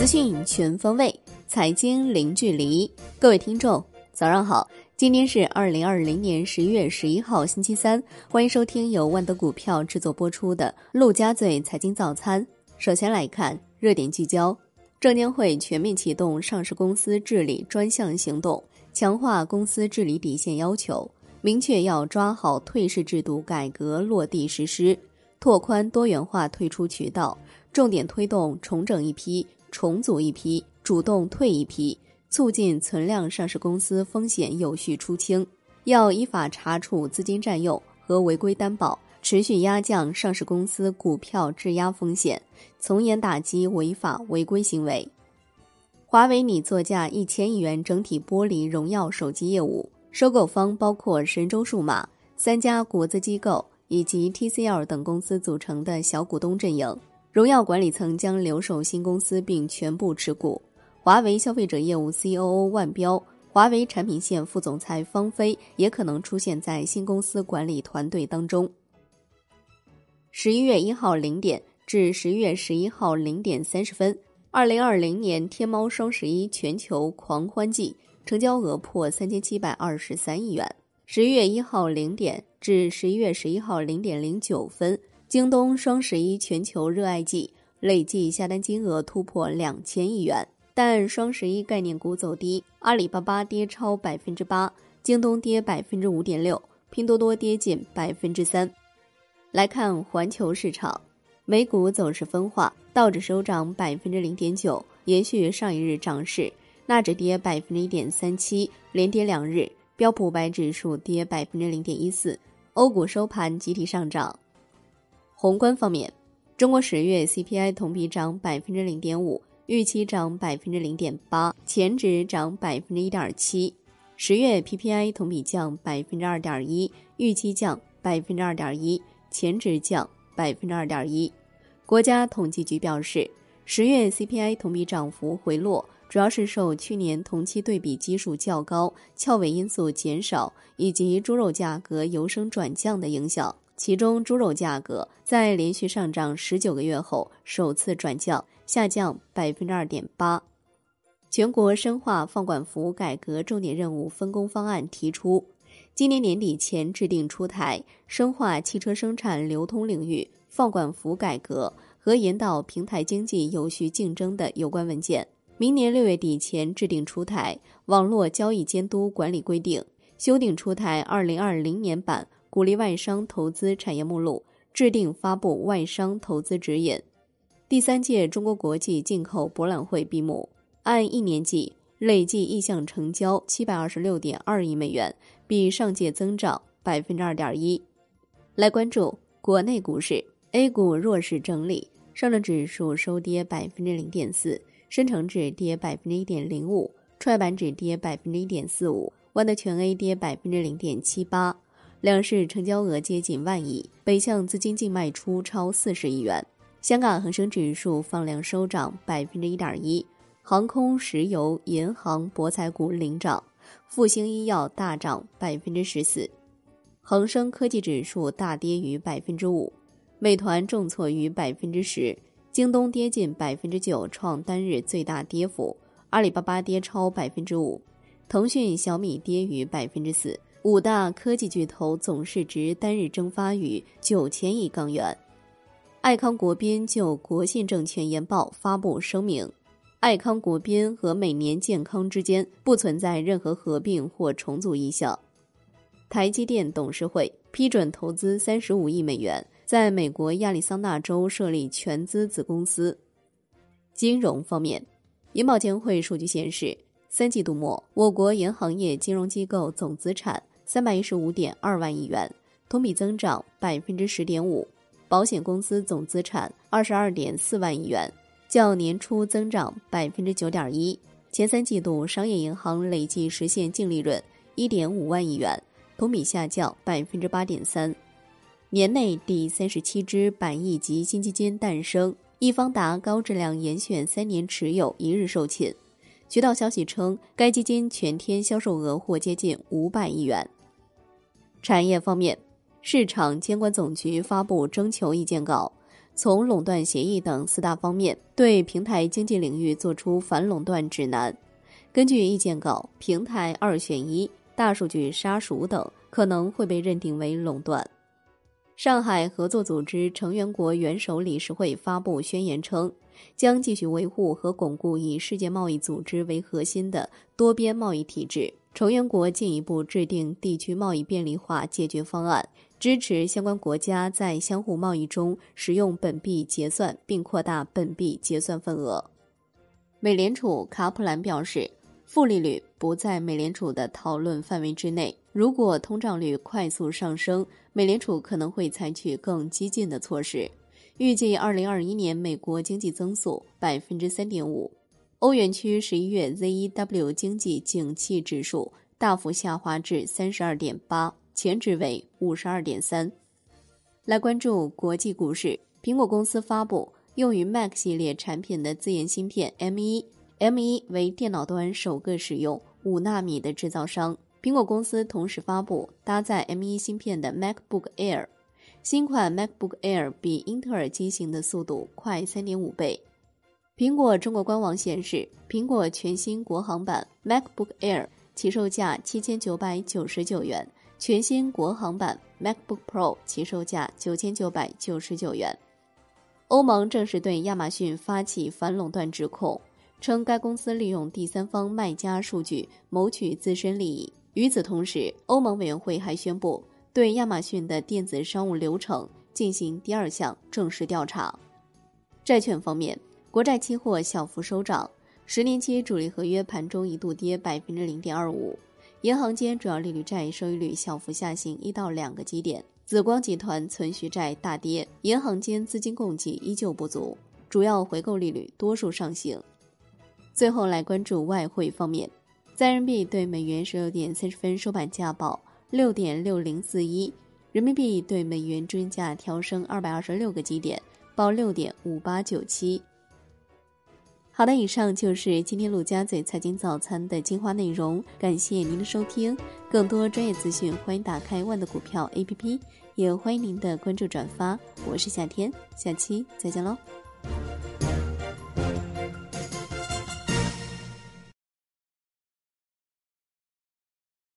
资讯全方位，财经零距离。各位听众，早上好！今天是二零二零年十一月十一号，星期三。欢迎收听由万德股票制作播出的《陆家嘴财经早餐》。首先来看热点聚焦：证监会全面启动上市公司治理专项行动，强化公司治理底线要求，明确要抓好退市制度改革落地实施，拓宽多元化退出渠道，重点推动重整一批。重组一批，主动退一批，促进存量上市公司风险有序出清。要依法查处资金占用和违规担保，持续压降上市公司股票质押风险，从严打击违法违规行为。华为拟作价一千亿元整体剥离荣耀手机业务，收购方包括神州数码、三家国资机构以及 TCL 等公司组成的小股东阵营。荣耀管理层将留守新公司并全部持股。华为消费者业务 COO 万标、华为产品线副总裁方飞也可能出现在新公司管理团队当中。十一月一号零点至十一月十一号零点三十分，二零二零年天猫双十一全球狂欢季成交额破三千七百二十三亿元。十一月一号零点至十一月十一号零点零九分。京东双十一全球热爱季累计下单金额突破两千亿元，但双十一概念股走低，阿里巴巴跌超百分之八，京东跌百分之五点六，拼多多跌近百分之三。来看环球市场，美股走势分化，道指收涨百分之零点九，延续上一日涨势；纳指跌百分之一点三七，连跌两日；标普五百指数跌百分之零点一四，欧股收盘集体上涨。宏观方面，中国十月 CPI 同比涨百分之零点五，预期涨百分之零点八，前值涨百分之一点七。十月 PPI 同比降百分之二点一，预期降百分之二点一，前值降百分之二点一。国家统计局表示，十月 CPI 同比涨幅回落，主要是受去年同期对比基数较高、翘尾因素减少以及猪肉价格由升转降的影响。其中，猪肉价格在连续上涨十九个月后首次转降，下降百分之二点八。全国深化放管服改革重点任务分工方案提出，今年年底前制定出台深化汽车生产流通领域放管服改革和引导平台经济有序竞争的有关文件，明年六月底前制定出台网络交易监督管理规定，修订出台二零二零年版。鼓励外商投资产业目录，制定发布外商投资指引。第三届中国国际进口博览会闭幕，按一年计累计意向成交七百二十六点二亿美元，比上届增长百分之二点一。来关注国内股市，A 股弱势整理，上证指数收跌百分之零点四，深成指跌百分之一点零五，创业板指跌百分之一点四五，万德全 A 跌百分之零点七八。两市成交额接近万亿，北向资金净卖出超四十亿元。香港恒生指数放量收涨百分之一点一，航空、石油、银行、博彩股领涨，复星医药大涨百分之十四。恒生科技指数大跌逾百分之五，美团重挫逾百分之十，京东跌近百分之九，创单日最大跌幅。阿里巴巴跌超百分之五，腾讯、小米跌逾百分之四。五大科技巨头总市值单日蒸发逾九千亿港元。爱康国宾就国信证券研报发布声明：爱康国宾和每年健康之间不存在任何合并或重组意向。台积电董事会批准投资三十五亿美元，在美国亚利桑那州设立全资子公司。金融方面，银保监会数据显示，三季度末我国银行业金融机构总资产。三百一十五点二万亿元，同比增长百分之十点五。保险公司总资产二十二点四万亿元，较年初增长百分之九点一。前三季度商业银行累计实现净利润一点五万亿元，同比下降百分之八点三。年内第三十七只百亿级新基金诞生，易方达高质量严选三年持有一日售罄。渠道消息称，该基金全天销售额或接近五百亿元。产业方面，市场监管总局发布征求意见稿，从垄断协议等四大方面对平台经济领域作出反垄断指南。根据意见稿，平台二选一、大数据杀熟等可能会被认定为垄断。上海合作组织成员国元首理事会发布宣言称，将继续维护和巩固以世界贸易组织为核心的多边贸易体制。成员国进一步制定地区贸易便利化解决方案，支持相关国家在相互贸易中使用本币结算，并扩大本币结算份额。美联储卡普兰表示，负利率不在美联储的讨论范围之内。如果通胀率快速上升，美联储可能会采取更激进的措施。预计二零二一年美国经济增速百分之三点五。欧元区十一月 ZEW 经济景气指数大幅下滑至三十二点八，前值为五十二点三。来关注国际股市，苹果公司发布用于 Mac 系列产品的自研芯片 M1，M1 为电脑端首个使用五纳米的制造商。苹果公司同时发布搭载 M1 芯片的 MacBook Air，新款 MacBook Air 比英特尔机型的速度快3.5倍。苹果中国官网显示，苹果全新国行版 MacBook Air 起售价7999元，全新国行版 MacBook Pro 起售价9999元。欧盟正式对亚马逊发起反垄断指控，称该公司利用第三方卖家数据谋取自身利益。与此同时，欧盟委员会还宣布对亚马逊的电子商务流程进行第二项正式调查。债券方面，国债期货小幅收涨，十年期主力合约盘中一度跌百分之零点二五。银行间主要利率债收益率小幅下行一到两个基点。紫光集团存续债大跌，银行间资金供给依旧不足，主要回购利率多数上行。最后来关注外汇方面。在人民币对美元十六点三十分收盘价报六点六零四一，人民币对美元均价调升二百二十六个基点，报六点五八九七。好的，以上就是今天陆家嘴财经早餐的精华内容，感谢您的收听。更多专业资讯，欢迎打开万的股票 APP，也欢迎您的关注转发。我是夏天，下期再见喽。